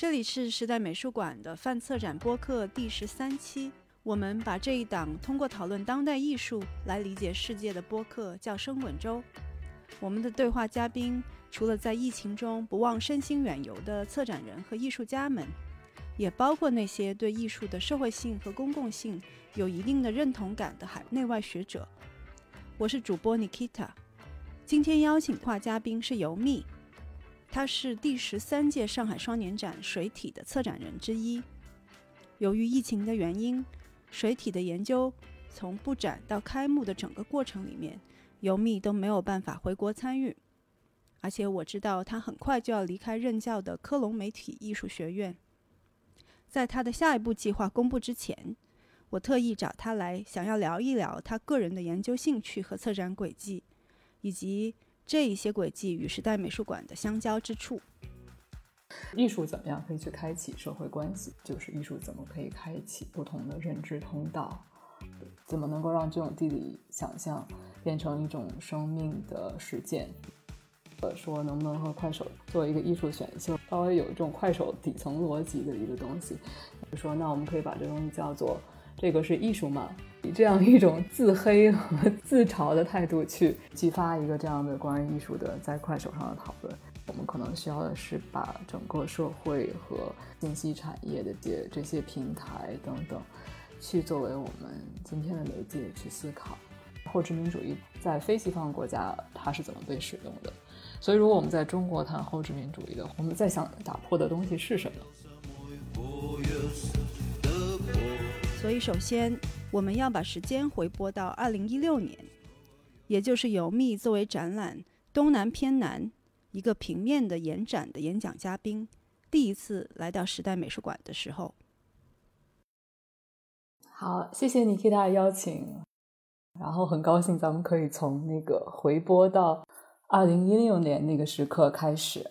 这里是时代美术馆的范策展播客第十三期。我们把这一档通过讨论当代艺术来理解世界的播客叫声稳周。我们的对话嘉宾除了在疫情中不忘身心远游的策展人和艺术家们，也包括那些对艺术的社会性和公共性有一定的认同感的海内外学者。我是主播 Nikita，今天邀请画嘉宾是尤密。他是第十三届上海双年展水体的策展人之一。由于疫情的原因，水体的研究从布展到开幕的整个过程里面，尤密都没有办法回国参与。而且我知道他很快就要离开任教的科隆媒体艺术学院。在他的下一步计划公布之前，我特意找他来，想要聊一聊他个人的研究兴趣和策展轨迹，以及。这一些轨迹与时代美术馆的相交之处。艺术怎么样可以去开启社会关系？就是艺术怎么可以开启不同的认知通道？怎么能够让这种地理想象变成一种生命的实践？呃，说能不能和快手做一个艺术选秀，稍微有这种快手底层逻辑的一个东西？就说那我们可以把这东西叫做。这个是艺术吗？以这样一种自黑和自嘲的态度去激发一个这样的关于艺术的在快手上的讨论，我们可能需要的是把整个社会和信息产业的这这些平台等等，去作为我们今天的媒介去思考后殖民主义在非西方国家它是怎么被使用的。所以，如果我们在中国谈后殖民主义的，我们在想打破的东西是什么？所以，首先我们要把时间回拨到二零一六年，也就是尤密作为展览《东南偏南》一个平面的延展的演讲嘉宾，第一次来到时代美术馆的时候。好，谢谢你替他的邀请，然后很高兴咱们可以从那个回拨到二零一六年那个时刻开始。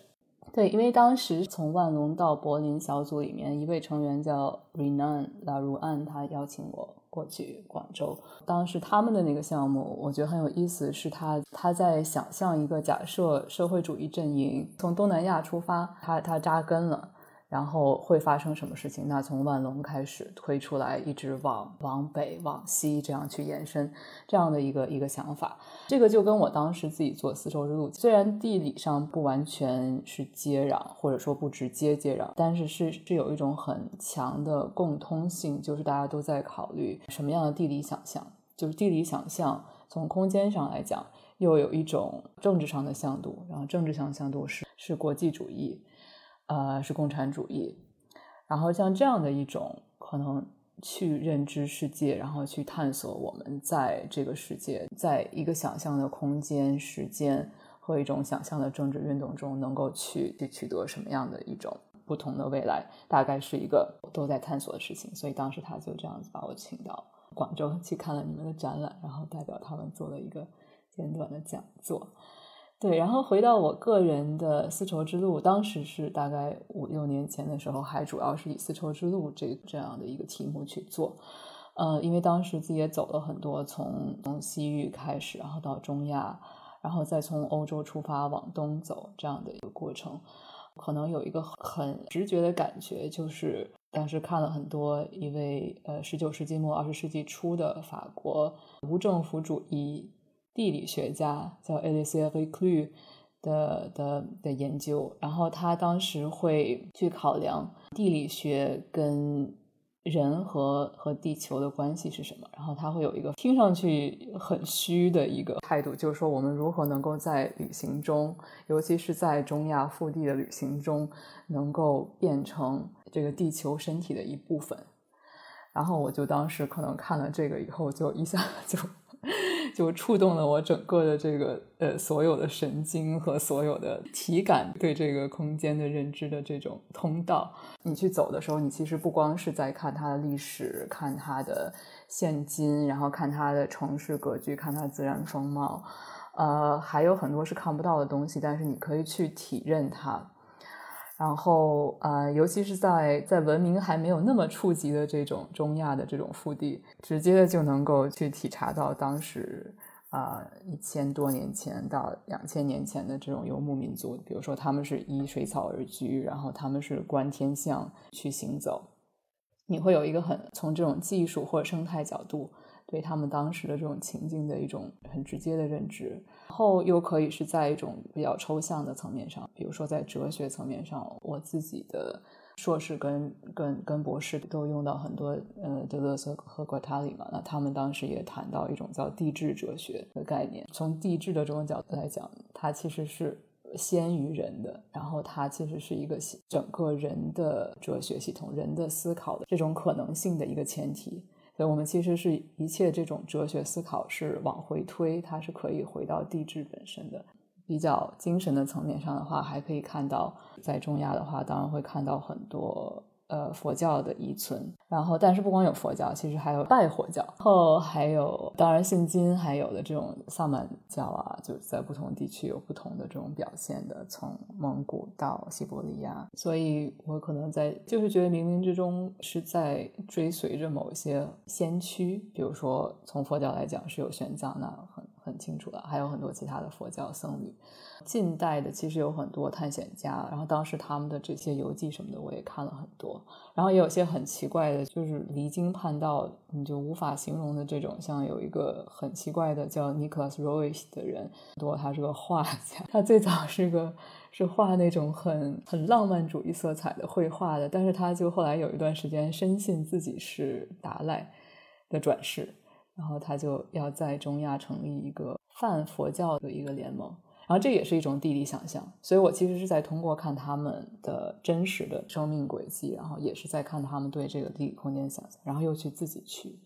对，因为当时从万隆到柏林小组里面一位成员叫 Renan 拉如安，他邀请我过去广州。当时他们的那个项目，我觉得很有意思，是他他在想象一个假设社会主义阵营从东南亚出发，他他扎根了。然后会发生什么事情？那从万隆开始推出来，一直往往北、往西这样去延伸，这样的一个一个想法，这个就跟我当时自己做丝绸之路，虽然地理上不完全是接壤，或者说不直接接壤，但是是是有一种很强的共通性，就是大家都在考虑什么样的地理想象，就是地理想象从空间上来讲，又有一种政治上的向度，然后政治上向度是是国际主义。呃，是共产主义，然后像这样的一种可能去认知世界，然后去探索我们在这个世界，在一个想象的空间、时间和一种想象的政治运动中，能够去去取得什么样的一种不同的未来，大概是一个都在探索的事情。所以当时他就这样子把我请到广州去看了你们的展览，然后代表他们做了一个简短的讲座。对，然后回到我个人的丝绸之路，当时是大概五六年前的时候，还主要是以丝绸之路这这样的一个题目去做，呃，因为当时自己也走了很多，从从西域开始，然后到中亚，然后再从欧洲出发往东走这样的一个过程，可能有一个很直觉的感觉，就是当时看了很多一位呃十九世纪末二十世纪初的法国无政府主义。地理学家叫 a l i c e r e c l u 的的的研究，然后他当时会去考量地理学跟人和和地球的关系是什么，然后他会有一个听上去很虚的一个态度，就是说我们如何能够在旅行中，尤其是在中亚腹地的旅行中，能够变成这个地球身体的一部分。然后我就当时可能看了这个以后，就一下 就。就触动了我整个的这个呃所有的神经和所有的体感对这个空间的认知的这种通道。你去走的时候，你其实不光是在看它的历史，看它的现今，然后看它的城市格局，看它自然风貌，呃，还有很多是看不到的东西，但是你可以去体认它。然后，呃，尤其是在在文明还没有那么触及的这种中亚的这种腹地，直接的就能够去体察到当时，啊一千多年前到两千年前的这种游牧民族，比如说他们是依水草而居，然后他们是观天象去行走，你会有一个很从这种技术或者生态角度对他们当时的这种情境的一种很直接的认知，然后又可以是在一种比较抽象的层面上，比如说在哲学层面上，我自己的。硕士跟跟跟博士都用到很多呃德勒斯和瓜塔里嘛，那他们当时也谈到一种叫地质哲学的概念。从地质的这种角度来讲，它其实是先于人的，然后它其实是一个整个人的哲学系统、人的思考的这种可能性的一个前提。所以，我们其实是一切这种哲学思考是往回推，它是可以回到地质本身的。比较精神的层面上的话，还可以看到，在中亚的话，当然会看到很多。呃，佛教的遗存，然后，但是不光有佛教，其实还有拜火教，后还有，当然信金，还有的这种萨满教啊，就是在不同地区有不同的这种表现的，从蒙古到西伯利亚，所以我可能在就是觉得冥冥之中是在追随着某些先驱，比如说从佛教来讲是有玄奘，那很清楚了，还有很多其他的佛教僧侣。近代的其实有很多探险家，然后当时他们的这些游记什么的我也看了很多，然后也有些很奇怪的，就是离经叛道，你就无法形容的这种，像有一个很奇怪的叫 Nicholas Royce 的人，多他是个画家，他最早是个是画那种很很浪漫主义色彩的绘画的，但是他就后来有一段时间深信自己是达赖的转世，然后他就要在中亚成立一个泛佛教的一个联盟。然后这也是一种地理想象，所以我其实是在通过看他们的真实的生命轨迹，然后也是在看他们对这个地理空间想象，然后又去自己去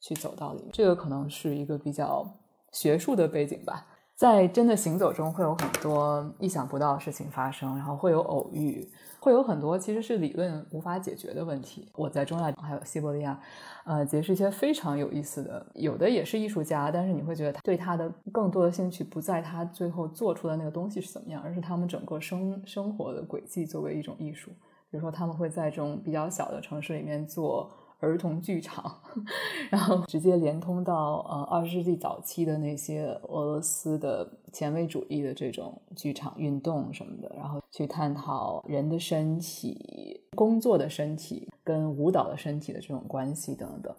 去走到里面。这个可能是一个比较学术的背景吧。在真的行走中，会有很多意想不到的事情发生，然后会有偶遇，会有很多其实是理论无法解决的问题。我在中亚还有西伯利亚，呃，结识一些非常有意思的，有的也是艺术家，但是你会觉得他对他的更多的兴趣不在他最后做出的那个东西是怎么样，而是他们整个生生活的轨迹作为一种艺术。比如说，他们会在这种比较小的城市里面做。儿童剧场，然后直接连通到呃二十世纪早期的那些俄罗斯的前卫主义的这种剧场运动什么的，然后去探讨人的身体、工作的身体跟舞蹈的身体的这种关系等等。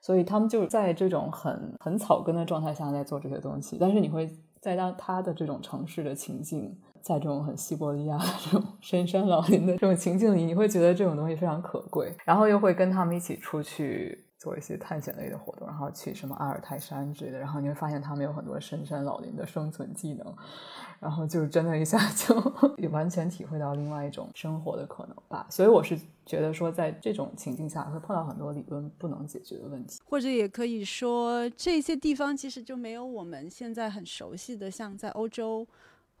所以他们就在这种很很草根的状态下在做这些东西，但是你会在当他的这种城市的情境。在这种很西伯利亚这种 深山老林的这种情境里，你会觉得这种东西非常可贵，然后又会跟他们一起出去做一些探险类的活动，然后去什么阿尔泰山之类的，然后你会发现他们有很多深山老林的生存技能，然后就真的一下就 也完全体会到另外一种生活的可能吧。所以我是觉得说，在这种情境下会碰到很多理论不能解决的问题，或者也可以说这些地方其实就没有我们现在很熟悉的，像在欧洲。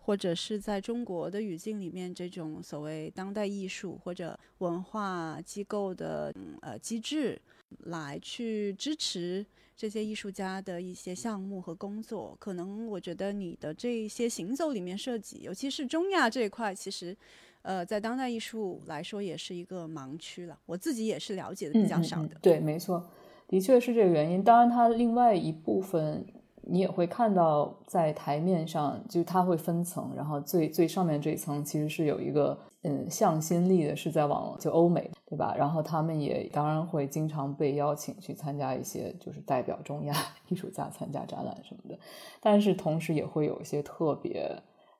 或者是在中国的语境里面，这种所谓当代艺术或者文化机构的呃机制，来去支持这些艺术家的一些项目和工作，可能我觉得你的这些行走里面涉及，尤其是中亚这一块，其实，呃，在当代艺术来说也是一个盲区了。我自己也是了解的比较少的。对，没错，的确是这个原因。当然，它另外一部分。你也会看到，在台面上，就它会分层，然后最最上面这一层其实是有一个嗯向心力的，是在往就欧美，对吧？然后他们也当然会经常被邀请去参加一些，就是代表中亚 艺术家参加展览什么的。但是同时也会有一些特别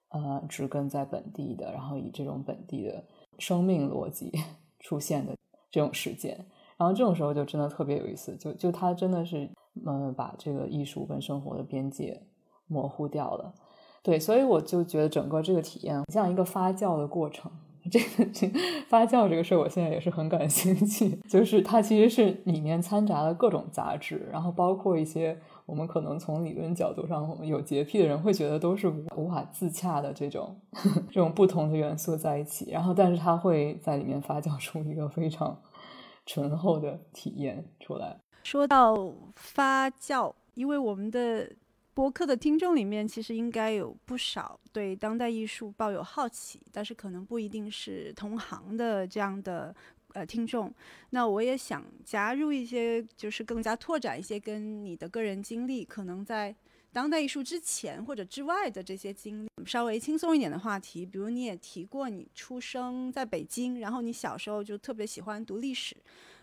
呃植根在本地的，然后以这种本地的生命逻辑出现的这种事件。然后这种时候就真的特别有意思，就就它真的是。嗯，把这个艺术跟生活的边界模糊掉了。对，所以我就觉得整个这个体验像一个发酵的过程。这个发酵这个事儿，我现在也是很感兴趣。就是它其实是里面掺杂了各种杂质，然后包括一些我们可能从理论角度上有洁癖的人会觉得都是无法自洽的这种 这种不同的元素在一起。然后，但是它会在里面发酵出一个非常醇厚的体验出来。说到发酵，因为我们的播客的听众里面，其实应该有不少对当代艺术抱有好奇，但是可能不一定是同行的这样的呃听众。那我也想加入一些，就是更加拓展一些跟你的个人经历，可能在当代艺术之前或者之外的这些经历。稍微轻松一点的话题，比如你也提过你出生在北京，然后你小时候就特别喜欢读历史。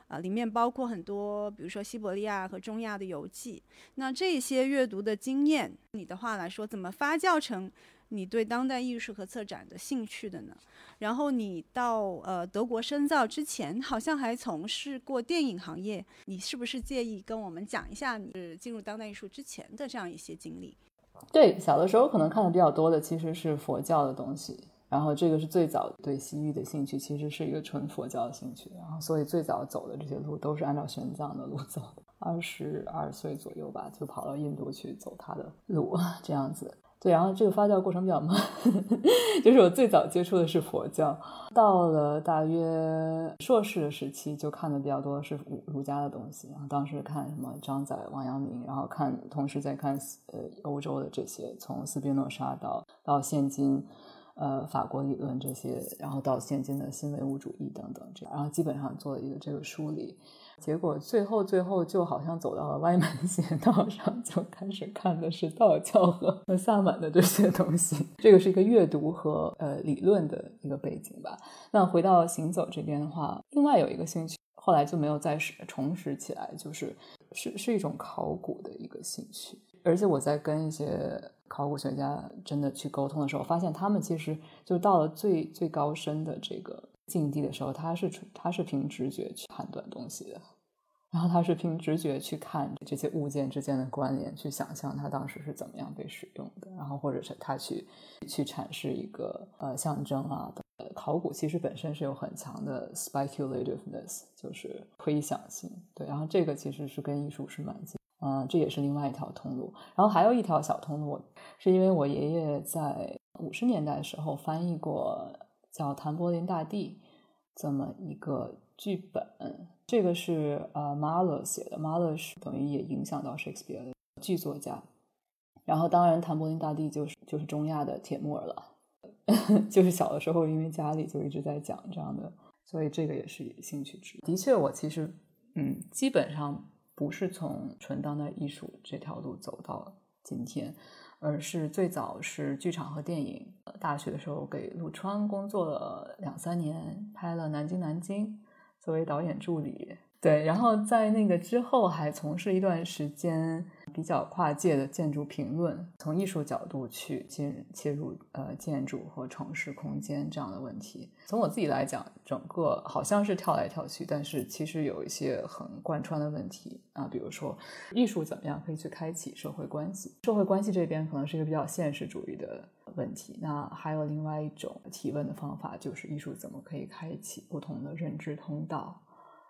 啊，里面包括很多，比如说西伯利亚和中亚的游记。那这些阅读的经验，你的话来说，怎么发酵成你对当代艺术和策展的兴趣的呢？然后你到呃德国深造之前，好像还从事过电影行业。你是不是介意跟我们讲一下你是进入当代艺术之前的这样一些经历？对，小的时候可能看的比较多的其实是佛教的东西。然后这个是最早对西域的兴趣，其实是一个纯佛教的兴趣。然后所以最早走的这些路都是按照玄奘的路走的。二十二岁左右吧，就跑到印度去走他的路，这样子。对，然后这个发酵过程比较慢，就是我最早接触的是佛教，到了大约硕士的时期，就看的比较多是儒儒家的东西。然后当时看什么张载、王阳明，然后看同时在看呃欧洲的这些，从斯宾诺莎到到现今。呃，法国理论这些，然后到现今的新唯物主义等等，这样，然后基本上做了一个这个梳理，结果最后最后就好像走到了歪门邪道上，就开始看的是道教和和萨满的这些东西。这个是一个阅读和呃理论的一个背景吧。那回到行走这边的话，另外有一个兴趣，后来就没有再重拾起来，就是是是一种考古的一个兴趣，而且我在跟一些。考古学家真的去沟通的时候，发现他们其实就到了最最高深的这个境地的时候，他是他是凭直觉去判断东西的，然后他是凭直觉去看这些物件之间的关联，去想象它当时是怎么样被使用的，然后或者是他去去阐释一个呃象征啊的。考古其实本身是有很强的 speculativeness，就是推想性，对，然后这个其实是跟艺术是蛮近。嗯，这也是另外一条通路。然后还有一条小通路，是因为我爷爷在五十年代的时候翻译过叫《谭柏林大帝》这么一个剧本。这个是呃马勒写的，马勒是等于也影响到 Shakespeare 的剧作家。然后当然，《谭柏林大帝》就是就是中亚的铁木尔了。就是小的时候，因为家里就一直在讲这样的，所以这个也是兴趣之。的确，我其实嗯，基本上。不是从纯当代艺术这条路走到今天，而是最早是剧场和电影。大学的时候给陆川工作了两三年，拍了《南京南京》，作为导演助理。对，然后在那个之后还从事一段时间比较跨界的建筑评论，从艺术角度去切切入呃建筑和城市空间这样的问题。从我自己来讲，整个好像是跳来跳去，但是其实有一些很贯穿的问题啊，比如说艺术怎么样可以去开启社会关系？社会关系这边可能是一个比较现实主义的问题。那还有另外一种提问的方法，就是艺术怎么可以开启不同的认知通道？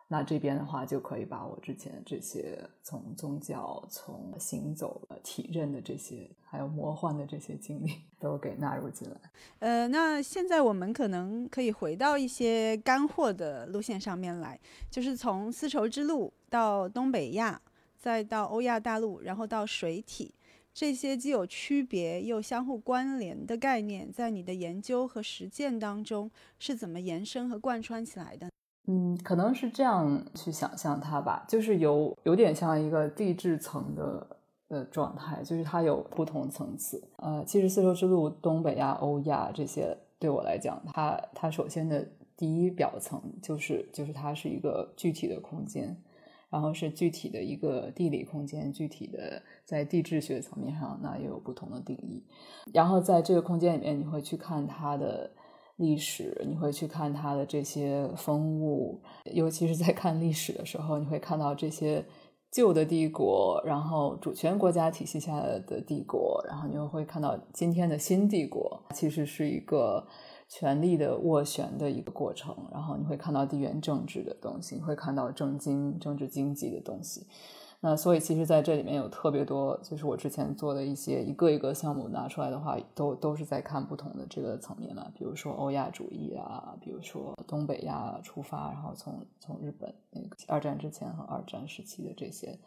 那这边的话，就可以把我之前这些从宗教、从行走、体认的这些，还有魔幻的这些经历，都给纳入进来。呃，那现在我们可能可以回到一些干货的路线上面来，就是从丝绸之路到东北亚，再到欧亚大陆，然后到水体，这些既有区别又相互关联的概念，在你的研究和实践当中是怎么延伸和贯穿起来的？嗯，可能是这样去想象它吧，就是有有点像一个地质层的的状态，就是它有不同层次。呃，其实丝绸之路、东北亚、欧亚这些，对我来讲，它它首先的第一表层就是就是它是一个具体的空间，然后是具体的一个地理空间，具体的在地质学层面上，那也有不同的定义。然后在这个空间里面，你会去看它的。历史，你会去看它的这些风物，尤其是在看历史的时候，你会看到这些旧的帝国，然后主权国家体系下的帝国，然后你又会看到今天的新帝国，其实是一个权力的斡旋的一个过程。然后你会看到地缘政治的东西，你会看到政经、政治经济的东西。那所以，其实在这里面有特别多，就是我之前做的一些一个一个项目拿出来的话，都都是在看不同的这个层面嘛。比如说欧亚主义啊，比如说东北亚出发，然后从从日本那个二战之前和二战时期的这些，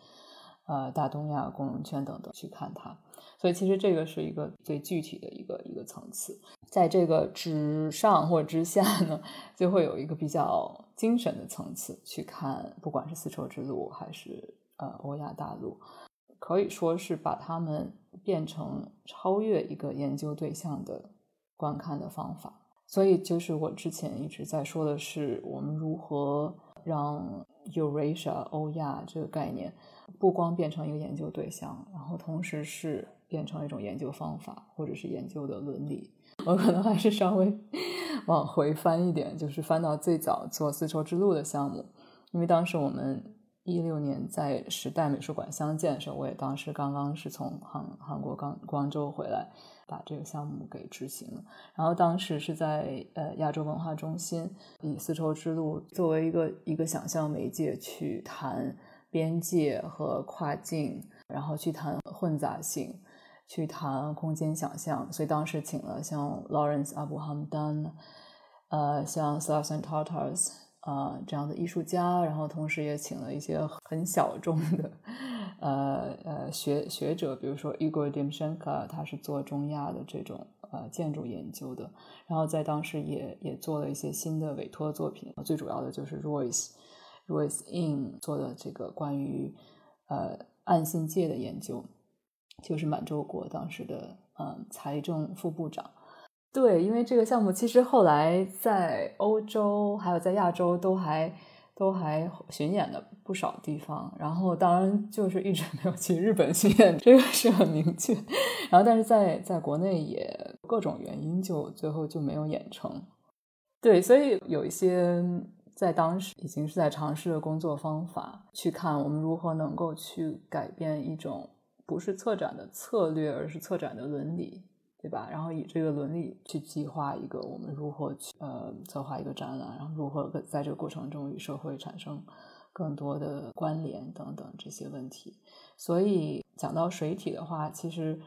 呃，大东亚共荣圈等等去看它。所以其实这个是一个最具体的一个一个层次，在这个之上或之下呢，就会有一个比较精神的层次去看，不管是丝绸之路还是。呃，欧亚大陆可以说是把它们变成超越一个研究对象的观看的方法。所以，就是我之前一直在说的是，我们如何让 Eurasia 欧亚这个概念不光变成一个研究对象，然后同时是变成一种研究方法或者是研究的伦理。我可能还是稍微 往回翻一点，就是翻到最早做丝绸之路的项目，因为当时我们一六年在时代美术馆相见的时候，我也当时刚刚是从韩韩国刚光州回来。把这个项目给执行了，然后当时是在呃亚洲文化中心，以丝绸之路作为一个一个想象媒介去谈边界和跨境，然后去谈混杂性，去谈空间想象，所以当时请了像 Lawrence Abu Hamdan，呃，像 Salsa Tartars 呃呃这样的艺术家，然后同时也请了一些很小众的。呃呃，学学者，比如说 Igor Dimchenko，他是做中亚的这种呃建筑研究的，然后在当时也也做了一些新的委托作品，最主要的就是 Royce Royce In 做的这个关于呃暗信界的研究，就是满洲国当时的嗯财政副部长。对，因为这个项目其实后来在欧洲还有在亚洲都还。都还巡演的不少地方，然后当然就是一直没有去日本巡演，这个是很明确。然后但是在在国内也各种原因，就最后就没有演成。对，所以有一些在当时已经是在尝试的工作方法，去看我们如何能够去改变一种不是策展的策略，而是策展的伦理。对吧？然后以这个伦理去计划一个我们如何去呃策划一个展览，然后如何在这个过程中与社会产生更多的关联等等这些问题。所以讲到水体的话，其实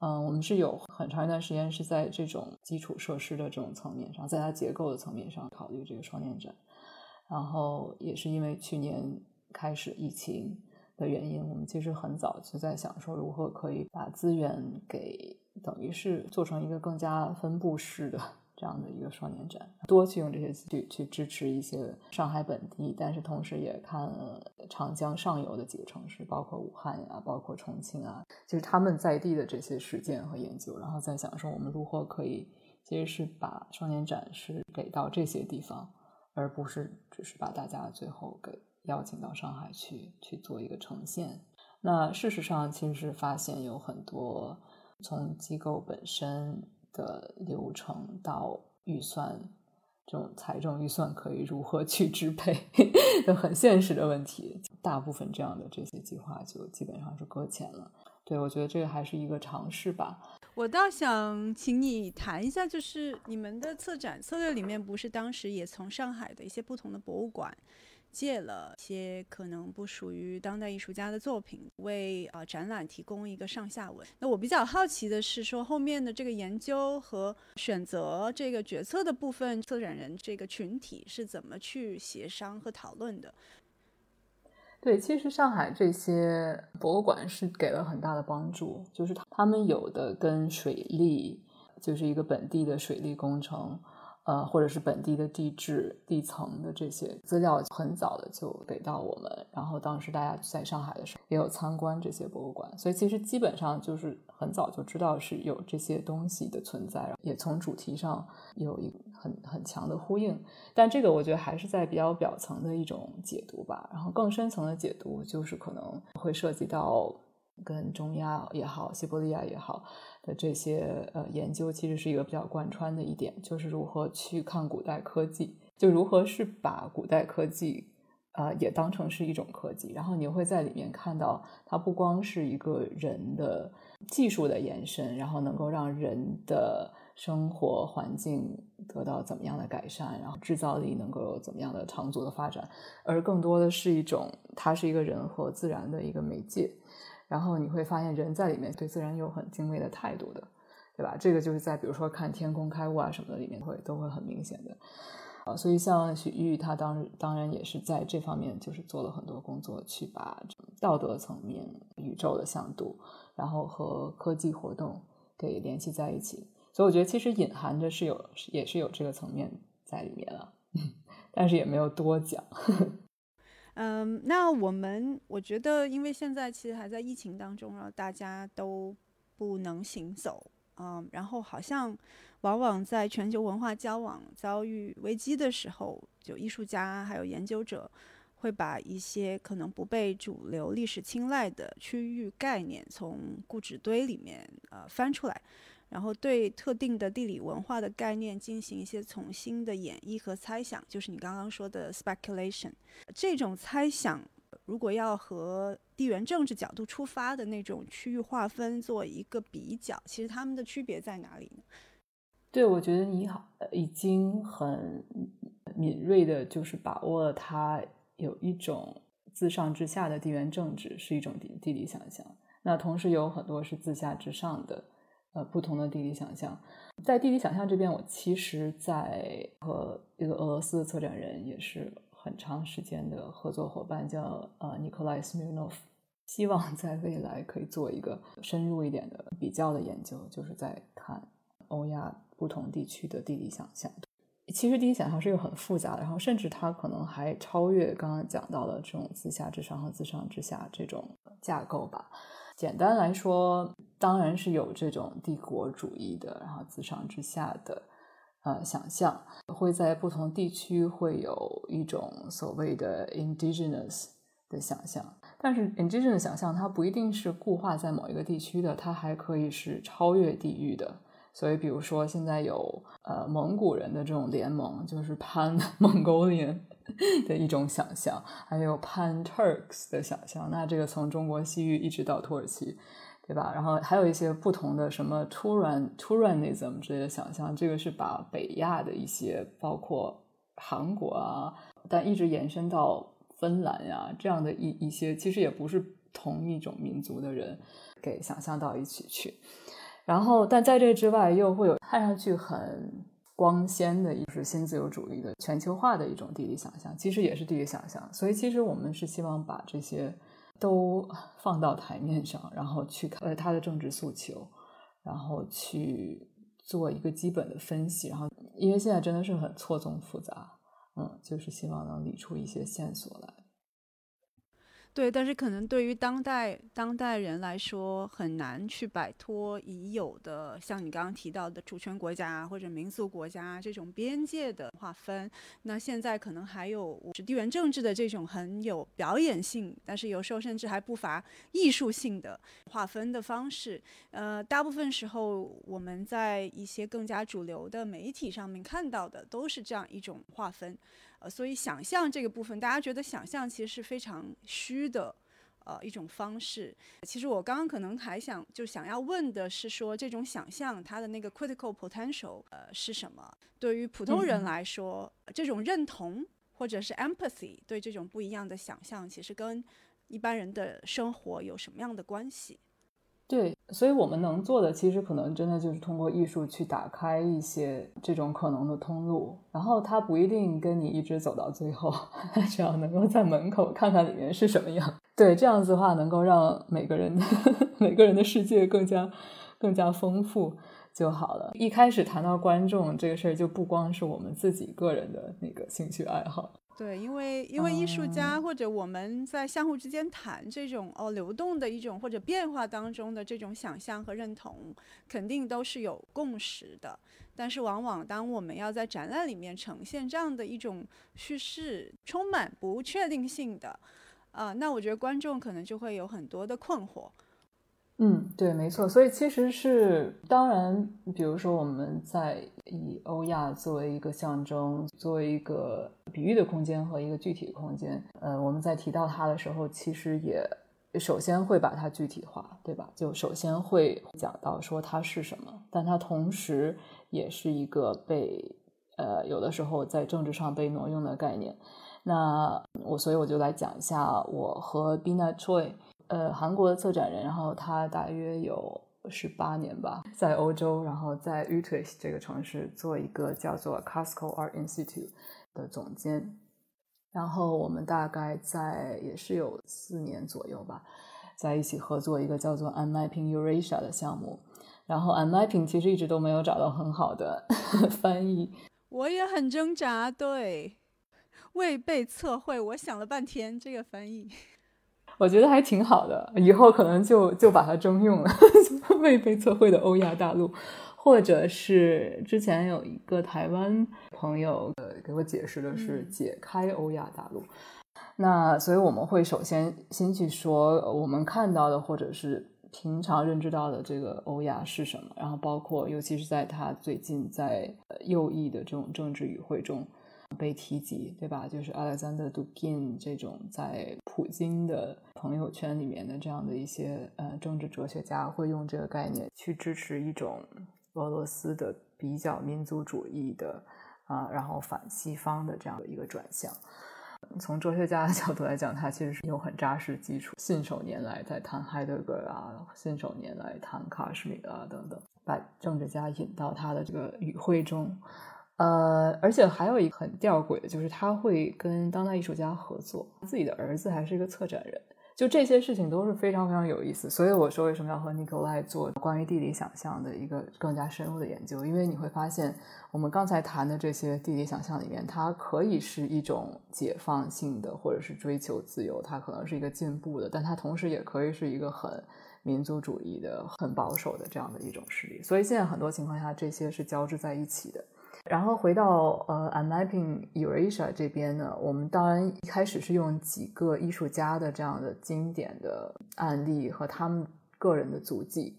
嗯，我们是有很长一段时间是在这种基础设施的这种层面上，在它结构的层面上考虑这个双年展。然后也是因为去年开始疫情的原因，我们其实很早就在想说如何可以把资源给。等于是做成一个更加分布式的这样的一个双年展，多去用这些去去支持一些上海本地，但是同时也看长江上游的几个城市，包括武汉呀，包括重庆啊，就是他们在地的这些实践和研究，然后再想说我们如何可以其实是把双年展是给到这些地方，而不是只是把大家最后给邀请到上海去去做一个呈现。那事实上，其实是发现有很多。从机构本身的流程到预算，这种财政预算可以如何去支配，就很现实的问题。大部分这样的这些计划就基本上是搁浅了。对我觉得这个还是一个尝试吧。我倒想请你谈一下，就是你们的策展策略里面，不是当时也从上海的一些不同的博物馆。借了一些可能不属于当代艺术家的作品，为呃展览提供一个上下文。那我比较好奇的是，说后面的这个研究和选择这个决策的部分，策展人这个群体是怎么去协商和讨论的？对，其实上海这些博物馆是给了很大的帮助，就是他们有的跟水利，就是一个本地的水利工程。呃，或者是本地的地质、地层的这些资料，很早的就给到我们。然后当时大家在上海的时候，也有参观这些博物馆，所以其实基本上就是很早就知道是有这些东西的存在，也从主题上有一很很强的呼应。但这个我觉得还是在比较表层的一种解读吧。然后更深层的解读，就是可能会涉及到跟中亚也好、西伯利亚也好。的这些呃研究其实是一个比较贯穿的一点，就是如何去看古代科技，就如何是把古代科技啊也当成是一种科技，然后你会在里面看到它不光是一个人的技术的延伸，然后能够让人的生活环境得到怎么样的改善，然后制造力能够有怎么样的长足的发展，而更多的是一种它是一个人和自然的一个媒介。然后你会发现，人在里面对自然有很敬畏的态度的，对吧？这个就是在比如说看天空开物啊什么的里面会都会很明显的啊。所以像许玉他当当然也是在这方面就是做了很多工作，去把道德层面、宇宙的向度，然后和科技活动给联系在一起。所以我觉得其实隐含着是有也是有这个层面在里面了，但是也没有多讲。呵呵嗯，那我们我觉得，因为现在其实还在疫情当中，然后大家都不能行走，嗯，然后好像往往在全球文化交往遭遇危机的时候，就艺术家还有研究者会把一些可能不被主流历史青睐的区域概念从故纸堆里面呃翻出来。然后对特定的地理文化的概念进行一些重新的演绎和猜想，就是你刚刚说的 speculation。这种猜想，如果要和地缘政治角度出发的那种区域划分做一个比较，其实他们的区别在哪里呢？对，我觉得你好，已经很敏锐的，就是把握了它有一种自上至下的地缘政治是一种地地理想象，那同时有很多是自下至上的。呃，不同的地理想象，在地理想象这边，我其实，在和一个俄罗斯的策展人也是很长时间的合作伙伴，叫呃 Nikolai Smirnov，希望在未来可以做一个深入一点的比较的研究，就是在看欧亚不同地区的地理想象。其实地理想象是一个很复杂的，然后甚至它可能还超越刚刚讲到的这种自下至上和自上至下这种架构吧。简单来说，当然是有这种帝国主义的，然后自上至下的呃想象，会在不同地区会有一种所谓的 indigenous 的想象。但是 indigenous 想象它不一定是固化在某一个地区的，它还可以是超越地域的。所以，比如说现在有呃蒙古人的这种联盟，就是 Pan Mongolian。的一种想象，还有 Pan Turks 的想象，那这个从中国西域一直到土耳其，对吧？然后还有一些不同的什么 Turan Turanism 之类的想象，这个是把北亚的一些，包括韩国啊，但一直延伸到芬兰呀这样的一一些，其实也不是同一种民族的人给想象到一起去。然后，但在这之外，又会有看上去很。光鲜的，也是新自由主义的全球化的一种地理想象，其实也是地理想象。所以，其实我们是希望把这些都放到台面上，然后去看他的政治诉求，然后去做一个基本的分析。然后，因为现在真的是很错综复杂，嗯，就是希望能理出一些线索来。对，但是可能对于当代当代人来说，很难去摆脱已有的，像你刚刚提到的主权国家或者民族国家这种边界的划分。那现在可能还有是地缘政治的这种很有表演性，但是有时候甚至还不乏艺术性的划分的方式。呃，大部分时候我们在一些更加主流的媒体上面看到的都是这样一种划分。所以想象这个部分，大家觉得想象其实是非常虚的，呃，一种方式。其实我刚刚可能还想就想要问的是，说这种想象它的那个 critical potential，呃，是什么？对于普通人来说，这种认同或者是 empathy，对这种不一样的想象，其实跟一般人的生活有什么样的关系？对，所以我们能做的，其实可能真的就是通过艺术去打开一些这种可能的通路，然后它不一定跟你一直走到最后，只要能够在门口看看里面是什么样。对，这样子的话，能够让每个人的 每个人的世界更加更加丰富就好了。一开始谈到观众这个事儿，就不光是我们自己个人的那个兴趣爱好。对，因为因为艺术家或者我们在相互之间谈这种哦流动的一种或者变化当中的这种想象和认同，肯定都是有共识的。但是往往当我们要在展览里面呈现这样的一种叙事，充满不确定性的，啊，那我觉得观众可能就会有很多的困惑。嗯，对，没错。所以其实是，当然，比如说我们在以欧亚作为一个象征，作为一个比喻的空间和一个具体空间，呃，我们在提到它的时候，其实也首先会把它具体化，对吧？就首先会讲到说它是什么，但它同时也是一个被呃有的时候在政治上被挪用的概念。那我所以我就来讲一下我和 Bina Choi。呃，韩国的策展人，然后他大约有十八年吧，在欧洲，然后在 Utrecht 这个城市做一个叫做 Casco Art Institute 的总监，然后我们大概在也是有四年左右吧，在一起合作一个叫做 Unmapping Eurasia 的项目，然后 Unmapping 其实一直都没有找到很好的 翻译，我也很挣扎，对。未被测绘。我想了半天，这个翻译，我觉得还挺好的。以后可能就就把它征用了，未被测绘的欧亚大陆，或者是之前有一个台湾朋友呃给我解释的是解开欧亚大陆。那所以我们会首先先去说我们看到的，或者是。平常认知到的这个欧亚是什么？然后包括，尤其是在他最近在右翼的这种政治语汇中被提及，对吧？就是 Alexander Dugin 这种在普京的朋友圈里面的这样的一些呃政治哲学家，会用这个概念去支持一种俄罗斯的比较民族主义的啊，然后反西方的这样的一个转向。从哲学家的角度来讲，他其实是有很扎实基础，信手拈来在谈海德格尔啊，信手拈来谈卡什米啊等等，把政治家引到他的这个语汇中。呃，而且还有一个很吊诡的，就是他会跟当代艺术家合作，自己的儿子还是一个策展人。就这些事情都是非常非常有意思，所以我说为什么要和尼古赖做关于地理想象的一个更加深入的研究？因为你会发现，我们刚才谈的这些地理想象里面，它可以是一种解放性的，或者是追求自由，它可能是一个进步的，但它同时也可以是一个很民族主义的、很保守的这样的一种势力。所以现在很多情况下，这些是交织在一起的。然后回到呃，I'm mapping Eurasia 这边呢，我们当然一开始是用几个艺术家的这样的经典的案例和他们个人的足迹。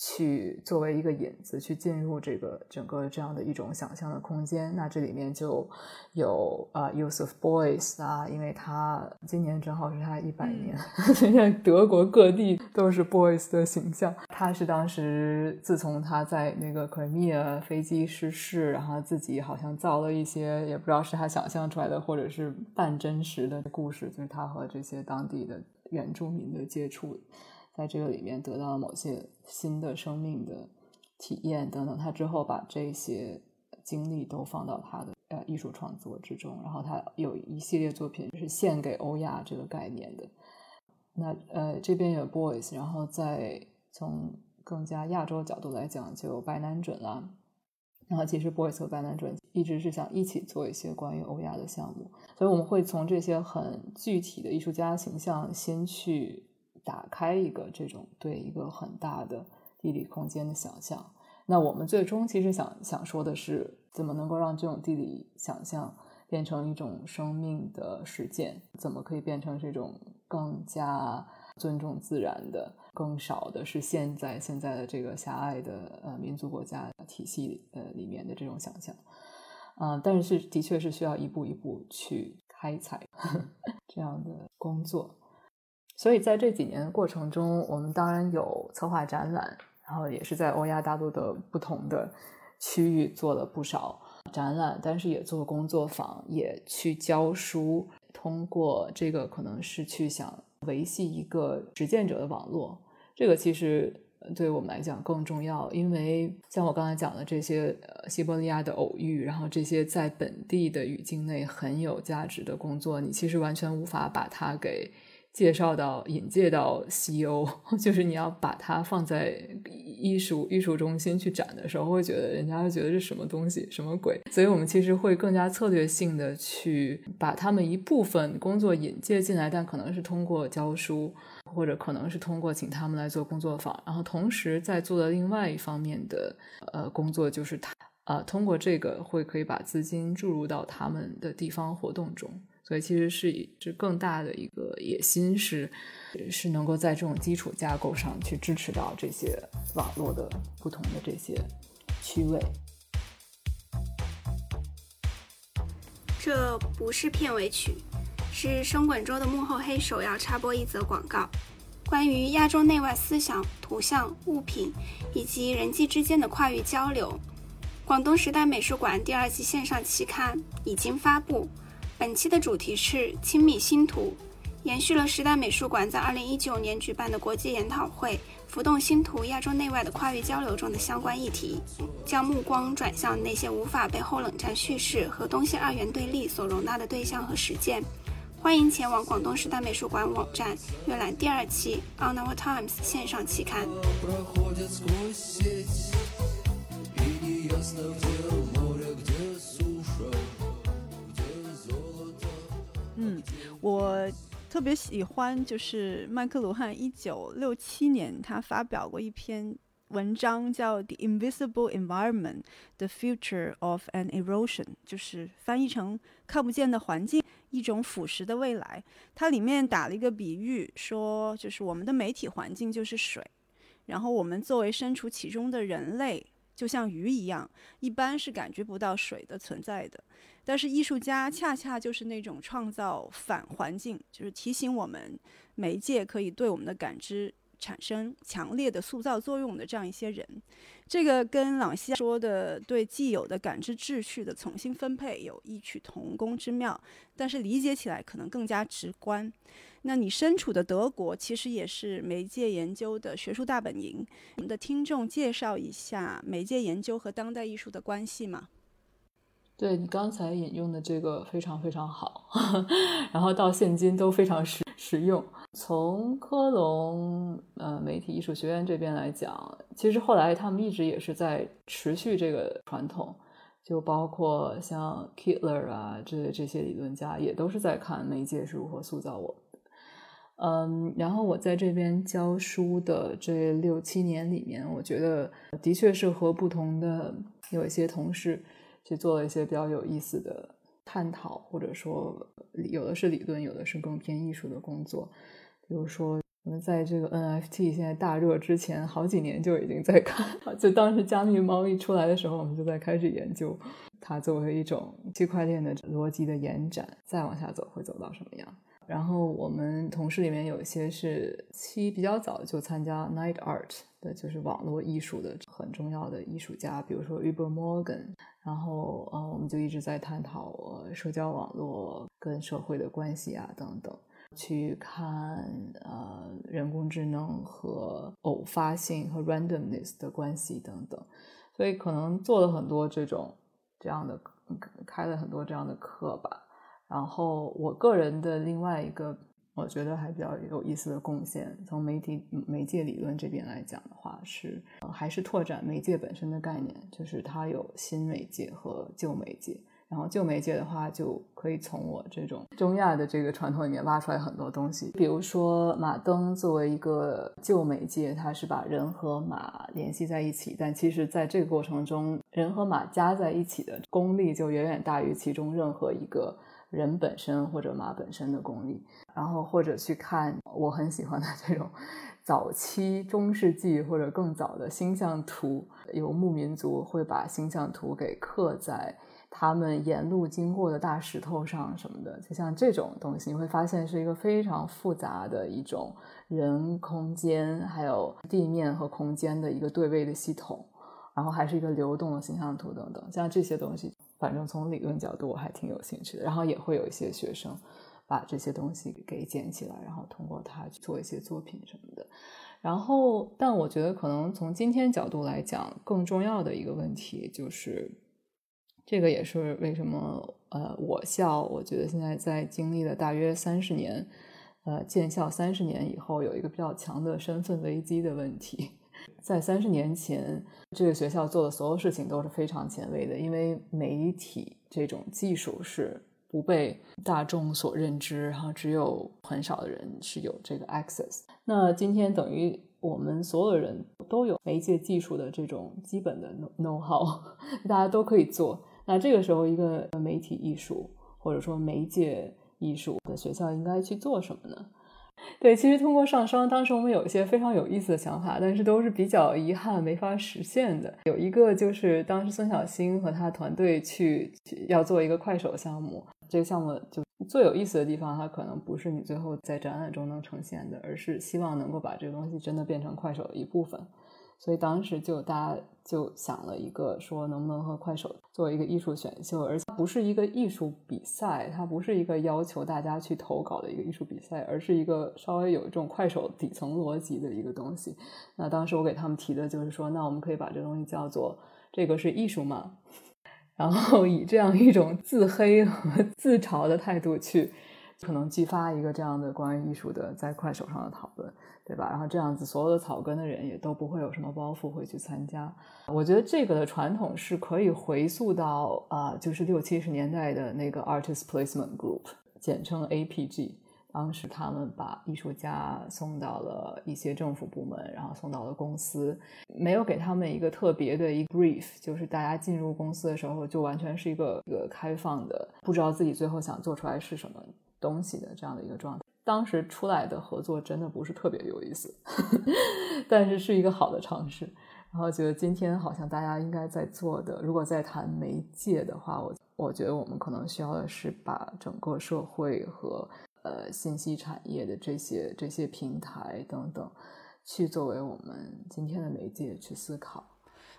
去作为一个引子，去进入这个整个这样的一种想象的空间。那这里面就有啊，Yusuf Boys 啊，因为他今年正好是他一百年，现 在德国各地都是 Boys 的形象。他是当时自从他在那个 Crimea 飞机失事，然后自己好像造了一些，也不知道是他想象出来的，或者是半真实的故事，就是他和这些当地的原住民的接触。在这个里面得到了某些新的生命的体验等等，他之后把这些经历都放到他的呃艺术创作之中，然后他有一系列作品是献给欧亚这个概念的。那呃这边有 boys，然后再从更加亚洲角度来讲，就有白南准啦。然后其实 boys 和白南准一直是想一起做一些关于欧亚的项目，所以我们会从这些很具体的艺术家形象先去。打开一个这种对一个很大的地理空间的想象，那我们最终其实想想说的是，怎么能够让这种地理想象变成一种生命的实践？怎么可以变成这种更加尊重自然的、更少的是现在现在的这个狭隘的呃民族国家体系呃里面的这种想象？嗯，但是的确是需要一步一步去开采 这样的工作。所以在这几年的过程中，我们当然有策划展览，然后也是在欧亚大陆的不同的区域做了不少展览，但是也做工作坊，也去教书。通过这个，可能是去想维系一个实践者的网络。这个其实对我们来讲更重要，因为像我刚才讲的这些呃西伯利亚的偶遇，然后这些在本地的语境内很有价值的工作，你其实完全无法把它给。介绍到引介到西欧，就是你要把它放在艺术艺术中心去展的时候，会觉得人家会觉得是什么东西，什么鬼？所以我们其实会更加策略性的去把他们一部分工作引介进来，但可能是通过教书，或者可能是通过请他们来做工作坊，然后同时在做的另外一方面的呃工作，就是他啊通过这个会可以把资金注入到他们的地方活动中。所以其实是以这更大的一个野心是，是能够在这种基础架构上去支持到这些网络的不同的这些区位。这不是片尾曲，是生滚周的幕后黑手要插播一则广告，关于亚洲内外思想、图像、物品以及人际之间的跨域交流。广东时代美术馆第二季线上期刊已经发布。本期的主题是“亲密星图”，延续了时代美术馆在2019年举办的国际研讨会“浮动星图：亚洲内外的跨域交流”中的相关议题，将目光转向那些无法被后冷战叙事和东西二元对立所容纳的对象和实践。欢迎前往广东时代美术馆网站阅览第二期《On Our Times》线上期刊。嗯，我特别喜欢，就是麦克卢汉一九六七年他发表过一篇文章，叫《The Invisible Environment: The Future of an Erosion》，就是翻译成“看不见的环境，一种腐蚀的未来”。它里面打了一个比喻，说就是我们的媒体环境就是水，然后我们作为身处其中的人类。就像鱼一样，一般是感觉不到水的存在的。但是艺术家恰恰就是那种创造反环境，就是提醒我们媒介可以对我们的感知产生强烈的塑造作用的这样一些人。这个跟朗西说的对既有的感知秩序的重新分配有异曲同工之妙，但是理解起来可能更加直观。那你身处的德国其实也是媒介研究的学术大本营。我们的听众介绍一下媒介研究和当代艺术的关系吗？对你刚才引用的这个非常非常好，然后到现今都非常实实用。从科隆呃媒体艺术学院这边来讲，其实后来他们一直也是在持续这个传统。就包括像 Kittler 啊，这这些理论家也都是在看媒介是如何塑造我。嗯，然后我在这边教书的这六七年里面，我觉得的确是和不同的有一些同事去做了一些比较有意思的探讨，或者说有的是理论，有的是更偏艺术的工作，比如说。我们在这个 NFT 现在大热之前，好几年就已经在看。就当时加密猫一出来的时候，我们就在开始研究它作为一种区块链的逻辑的延展，再往下走会走到什么样。然后我们同事里面有一些是期比较早就参加 Night Art 的，就是网络艺术的很重要的艺术家，比如说 Uber Morgan。然后呃，我们就一直在探讨呃社交网络跟社会的关系啊等等。去看呃人工智能和偶发性和 randomness 的关系等等，所以可能做了很多这种这样的开了很多这样的课吧。然后我个人的另外一个我觉得还比较有意思的贡献，从媒体媒介理论这边来讲的话，是还是拓展媒介本身的概念，就是它有新媒介和旧媒介。然后旧媒介的话，就可以从我这种中亚的这个传统里面挖出来很多东西。比如说，马灯作为一个旧媒介，它是把人和马联系在一起，但其实在这个过程中，人和马加在一起的功力就远远大于其中任何一个人本身或者马本身的功力。然后或者去看我很喜欢的这种早期中世纪或者更早的星象图，游牧民族会把星象图给刻在。他们沿路经过的大石头上什么的，就像这种东西，你会发现是一个非常复杂的一种人、空间，还有地面和空间的一个对位的系统，然后还是一个流动的形象图等等。像这些东西，反正从理论角度我还挺有兴趣的。然后也会有一些学生把这些东西给捡起来，然后通过它去做一些作品什么的。然后，但我觉得可能从今天角度来讲，更重要的一个问题就是。这个也是为什么，呃，我校我觉得现在在经历了大约三十年，呃，建校三十年以后，有一个比较强的身份危机的问题。在三十年前，这个学校做的所有事情都是非常前卫的，因为媒体这种技术是不被大众所认知，然后只有很少的人是有这个 access。那今天等于我们所有人都有媒介技术的这种基本的 know how，大家都可以做。那这个时候，一个媒体艺术或者说媒介艺术的学校应该去做什么呢？对，其实通过上升，当时我们有一些非常有意思的想法，但是都是比较遗憾没法实现的。有一个就是当时孙小新和他团队去要做一个快手项目，这个项目就最有意思的地方，它可能不是你最后在展览中能呈现的，而是希望能够把这个东西真的变成快手的一部分。所以当时就大家就想了一个，说能不能和快手做一个艺术选秀，而且不是一个艺术比赛，它不是一个要求大家去投稿的一个艺术比赛，而是一个稍微有一种快手底层逻辑的一个东西。那当时我给他们提的就是说，那我们可以把这东西叫做“这个是艺术嘛？” 然后以这样一种自黑和自嘲的态度去，可能激发一个这样的关于艺术的在快手上的讨论。对吧？然后这样子，所有的草根的人也都不会有什么包袱，会去参加。我觉得这个的传统是可以回溯到啊，就是六七十年代的那个 artist placement group。简称 APG。当时他们把艺术家送到了一些政府部门，然后送到了公司，没有给他们一个特别的一个 brief，就是大家进入公司的时候就完全是一个一个开放的，不知道自己最后想做出来是什么东西的这样的一个状态。当时出来的合作真的不是特别有意思，但是是一个好的尝试。然后觉得今天好像大家应该在做的，如果在谈媒介的话，我我觉得我们可能需要的是把整个社会和。呃，信息产业的这些这些平台等等，去作为我们今天的媒介去思考。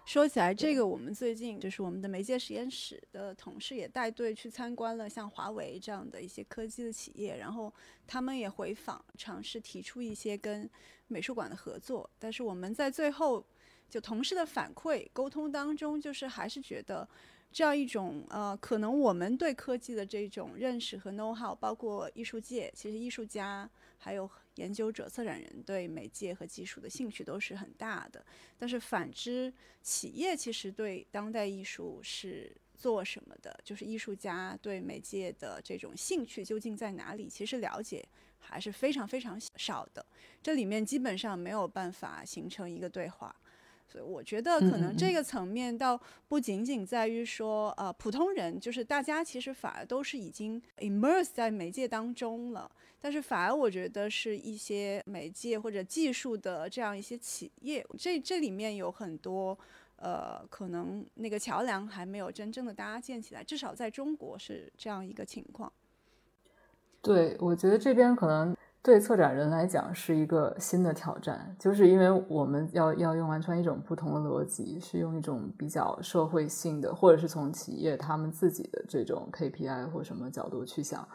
说起来，这个我们最近就是我们的媒介实验室的同事也带队去参观了像华为这样的一些科技的企业，然后他们也回访，尝试提出一些跟美术馆的合作。但是我们在最后就同事的反馈沟通当中，就是还是觉得。这样一种呃，可能我们对科技的这种认识和 know how，包括艺术界，其实艺术家还有研究者、策展人对媒介和技术的兴趣都是很大的。但是反之，企业其实对当代艺术是做什么的？就是艺术家对媒介的这种兴趣究竟在哪里？其实了解还是非常非常少的。这里面基本上没有办法形成一个对话。所以我觉得可能这个层面倒不仅仅在于说，呃，普通人就是大家其实反而都是已经 immerse 在媒介当中了，但是反而我觉得是一些媒介或者技术的这样一些企业，这这里面有很多，呃，可能那个桥梁还没有真正的搭建起来，至少在中国是这样一个情况。对，我觉得这边可能。对策展人来讲是一个新的挑战，就是因为我们要要用完全一种不同的逻辑，是用一种比较社会性的，或者是从企业他们自己的这种 KPI 或什么角度去想。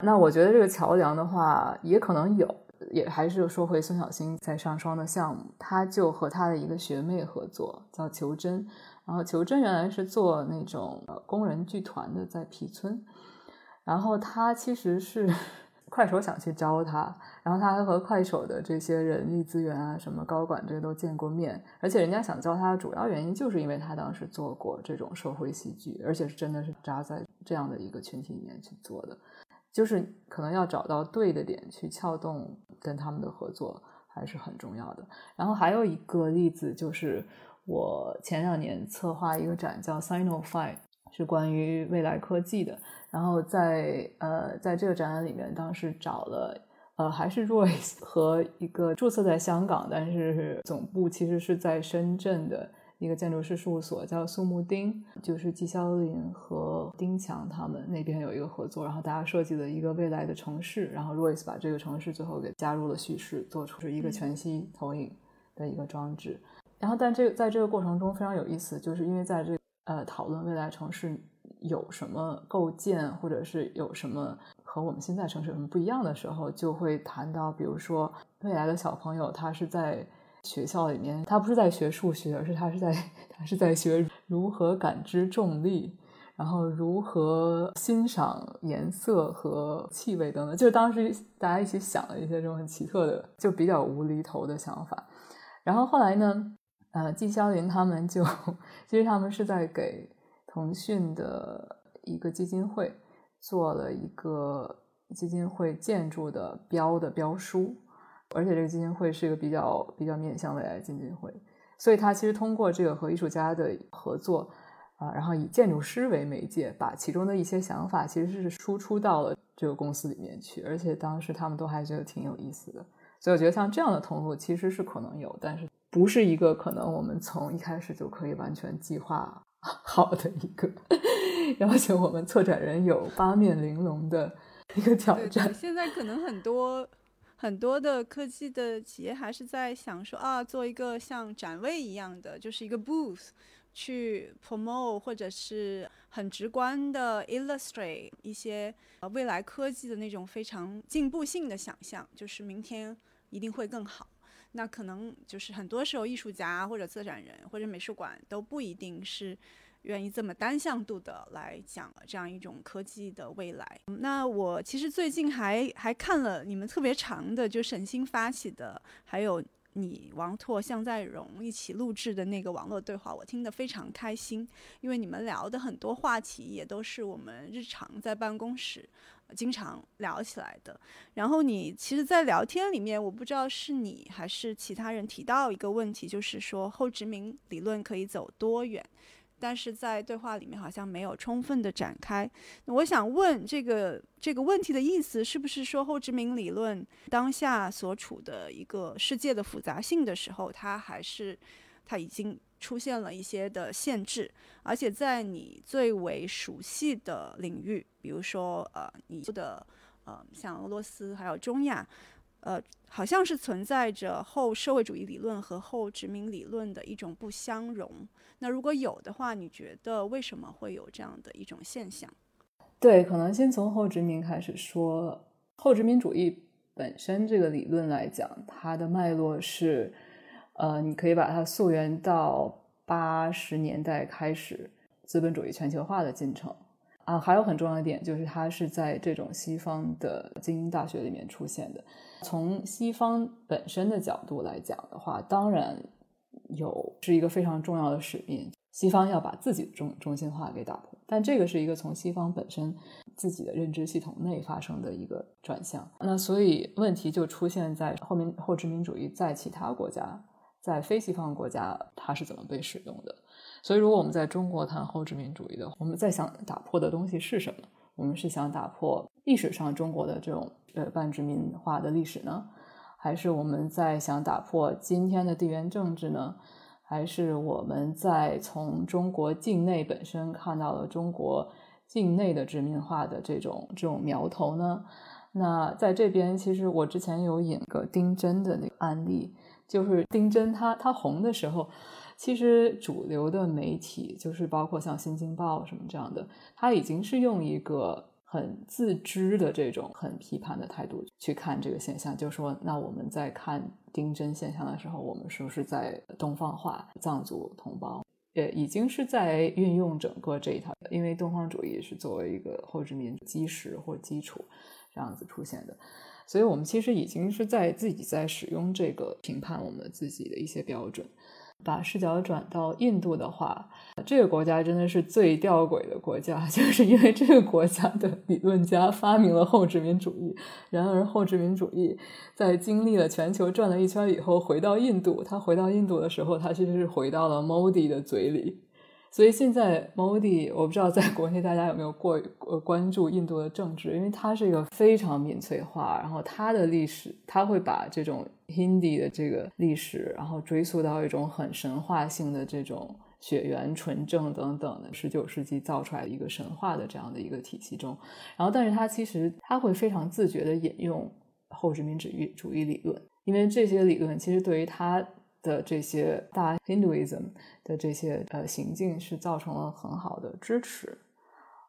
那我觉得这个桥梁的话，也可能有，也还是说回孙小新在上双的项目，他就和他的一个学妹合作，叫求真。然后求真原来是做那种工人剧团的，在皮村，然后他其实是。快手想去招他，然后他还和快手的这些人力资源啊、什么高管这些都见过面，而且人家想招他的主要原因就是因为他当时做过这种社会戏剧，而且是真的是扎在这样的一个群体里面去做的，就是可能要找到对的点去撬动跟他们的合作还是很重要的。然后还有一个例子就是我前两年策划一个展叫 Sinofy，是关于未来科技的。然后在呃，在这个展览里面，当时找了呃，还是 Royce 和一个注册在香港，但是总部其实是在深圳的一个建筑师事务所，叫苏木丁，就是季肖林和丁强他们那边有一个合作，然后大家设计了一个未来的城市，然后 Royce 把这个城市最后给加入了叙事，做出是一个全息投影的一个装置。然后，但这个在这个过程中非常有意思，就是因为在这呃讨论未来城市。有什么构建，或者是有什么和我们现在城市有什么不一样的时候，就会谈到，比如说未来的小朋友，他是在学校里面，他不是在学数学，而是他是在他是在学如何感知重力，然后如何欣赏颜色和气味等等。就是当时大家一起想了一些这种很奇特的，就比较无厘头的想法。然后后来呢，呃，季肖林他们就其实他们是在给。腾讯的一个基金会做了一个基金会建筑的标的标书，而且这个基金会是一个比较比较面向未来的基金会，所以他其实通过这个和艺术家的合作啊，然后以建筑师为媒介，把其中的一些想法其实是输出到了这个公司里面去，而且当时他们都还觉得挺有意思的，所以我觉得像这样的通路其实是可能有，但是不是一个可能我们从一开始就可以完全计划。好的一个要求，我们策展人有八面玲珑的一个挑战。现在可能很多很多的科技的企业还是在想说啊，做一个像展位一样的，就是一个 booth 去 promote，或者是很直观的 illustrate 一些未来科技的那种非常进步性的想象，就是明天一定会更好。那可能就是很多时候，艺术家或者策展人或者美术馆都不一定是愿意这么单向度的来讲这样一种科技的未来。那我其实最近还还看了你们特别长的，就沈星发起的，还有你王拓、向在荣一起录制的那个网络对话，我听得非常开心，因为你们聊的很多话题也都是我们日常在办公室经常聊起来的。然后你其实，在聊天里面，我不知道是你还是其他人提到一个问题，就是说后殖民理论可以走多远。但是在对话里面好像没有充分的展开。我想问这个这个问题的意思，是不是说后殖民理论当下所处的一个世界的复杂性的时候，它还是它已经出现了一些的限制，而且在你最为熟悉的领域，比如说呃你的呃像俄罗斯还有中亚。呃，好像是存在着后社会主义理论和后殖民理论的一种不相容。那如果有的话，你觉得为什么会有这样的一种现象？对，可能先从后殖民开始说。后殖民主义本身这个理论来讲，它的脉络是，呃，你可以把它溯源到八十年代开始资本主义全球化的进程。啊，还有很重要一点就是，它是在这种西方的精英大学里面出现的。从西方本身的角度来讲的话，当然有是一个非常重要的使命，西方要把自己的中中心化给打破。但这个是一个从西方本身自己的认知系统内发生的一个转向。那所以问题就出现在后面后殖民主义在其他国家，在非西方国家它是怎么被使用的？所以，如果我们在中国谈后殖民主义的，我们在想打破的东西是什么？我们是想打破历史上中国的这种呃半殖民化的历史呢，还是我们在想打破今天的地缘政治呢？还是我们在从中国境内本身看到了中国境内的殖民化的这种这种苗头呢？那在这边，其实我之前有引个丁真的那个案例，就是丁真他他红的时候。其实主流的媒体，就是包括像《新京报》什么这样的，他已经是用一个很自知的这种很批判的态度去看这个现象，就说那我们在看丁真现象的时候，我们是不是在东方化藏族同胞？呃，已经是在运用整个这一套，因为东方主义是作为一个后殖民基石或基础这样子出现的，所以我们其实已经是在自己在使用这个评判我们自己的一些标准。把视角转到印度的话，这个国家真的是最吊诡的国家，就是因为这个国家的理论家发明了后殖民主义，然而后殖民主义在经历了全球转了一圈以后，回到印度，他回到印度的时候，他其实是回到了 Modi 的嘴里。所以现在 Modi，我不知道在国内大家有没有过呃关注印度的政治，因为它是一个非常民粹化，然后它的历史，它会把这种 Hindi 的这个历史，然后追溯到一种很神话性的这种血缘纯正等等的十九世纪造出来的一个神话的这样的一个体系中，然后但是它其实它会非常自觉的引用后殖民主义主义理论，因为这些理论其实对于他。的这些大 Hinduism 的这些呃行径是造成了很好的支持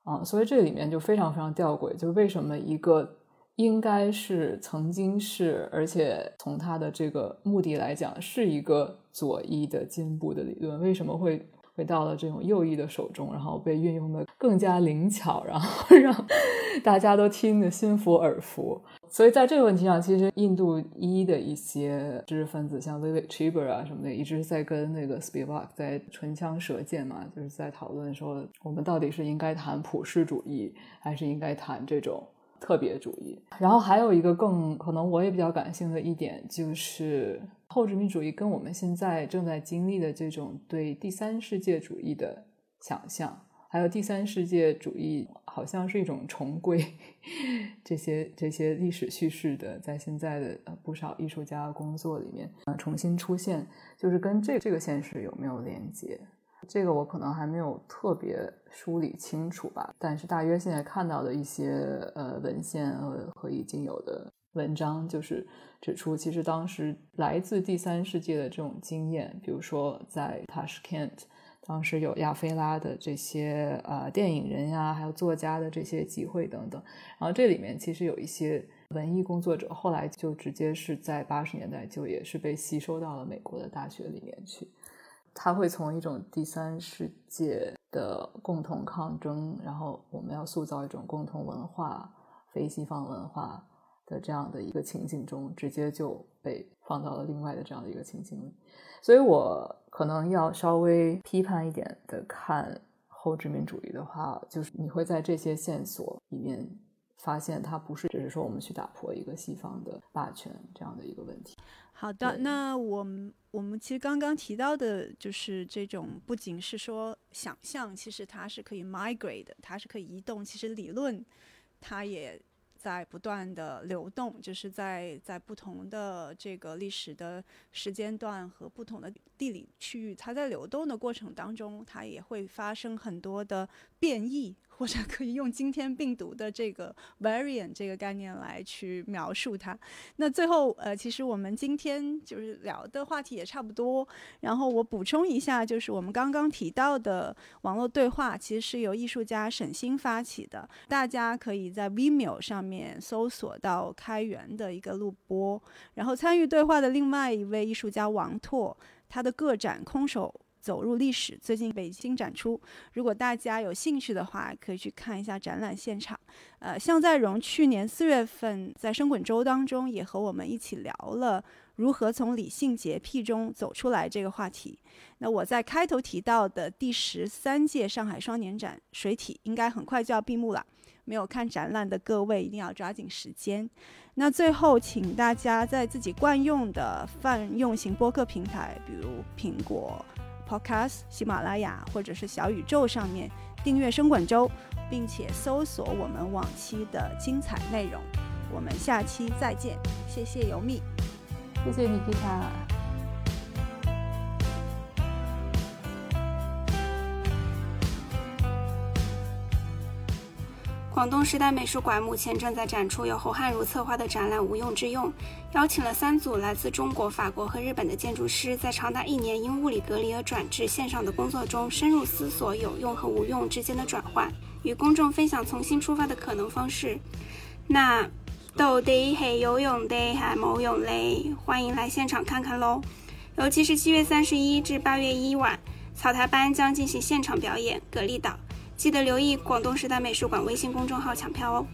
啊，所以这里面就非常非常吊诡，就为什么一个应该是曾经是，而且从他的这个目的来讲是一个左翼的进步的理论，为什么会？回到了这种右翼的手中，然后被运用的更加灵巧，然后 让大家都听得心服耳服。所以在这个问题上，其实印度一的一些知识分子，像 Vivek Chibber 啊什么的，一直在跟那个 Spivak 在唇枪舌剑嘛，就是在讨论说，我们到底是应该谈普世主义，还是应该谈这种特别主义？然后还有一个更可能我也比较感性的一点就是。后殖民主义跟我们现在正在经历的这种对第三世界主义的想象，还有第三世界主义好像是一种重归，这些这些历史叙事的，在现在的呃不少艺术家工作里面呃重新出现，就是跟这这个现实有没有连接？这个我可能还没有特别梳理清楚吧，但是大约现在看到的一些呃文献和和已经有的。文章就是指出，其实当时来自第三世界的这种经验，比如说在 Tashkent，当时有亚非拉的这些呃电影人呀，还有作家的这些集会等等。然后这里面其实有一些文艺工作者，后来就直接是在八十年代就也是被吸收到了美国的大学里面去。他会从一种第三世界的共同抗争，然后我们要塑造一种共同文化，非西方文化。的这样的一个情景中，直接就被放到了另外的这样的一个情景里，所以我可能要稍微批判一点的看后殖民主义的话，就是你会在这些线索里面发现它不是只是说我们去打破一个西方的霸权这样的一个问题。好的，那我们我们其实刚刚提到的就是这种，不仅是说想象，其实它是可以 migrate 的，它是可以移动。其实理论它也在不断的流动，就是在在不同的这个历史的时间段和不同的地理区域，它在流动的过程当中，它也会发生很多的变异。或者可以用今天病毒的这个 variant 这个概念来去描述它。那最后，呃，其实我们今天就是聊的话题也差不多。然后我补充一下，就是我们刚刚提到的网络对话，其实是由艺术家沈星发起的。大家可以在 Vimeo 上面搜索到开源的一个录播。然后参与对话的另外一位艺术家王拓，他的个展《空手》。走入历史，最近北京展出。如果大家有兴趣的话，可以去看一下展览现场。呃，向在荣去年四月份在生滚周当中也和我们一起聊了如何从理性洁癖中走出来这个话题。那我在开头提到的第十三届上海双年展水体应该很快就要闭幕了，没有看展览的各位一定要抓紧时间。那最后，请大家在自己惯用的泛用型播客平台，比如苹果。Podcast、喜马拉雅或者是小宇宙上面订阅生管周，并且搜索我们往期的精彩内容。我们下期再见，谢谢尤蜜，谢谢你，吉他。广东时代美术馆目前正在展出由侯汉儒策划的展览《无用之用》，邀请了三组来自中国、法国和日本的建筑师，在长达一年因物理隔离而转至线上的工作中，深入思索有用和无用之间的转换，与公众分享从新出发的可能方式。那到底系有用的还冇用嘞？欢迎来现场看看喽！尤其是七月三十一至八月一晚，草台班将进行现场表演《蛤蜊岛》。记得留意广东十大美术馆微信公众号抢票哦。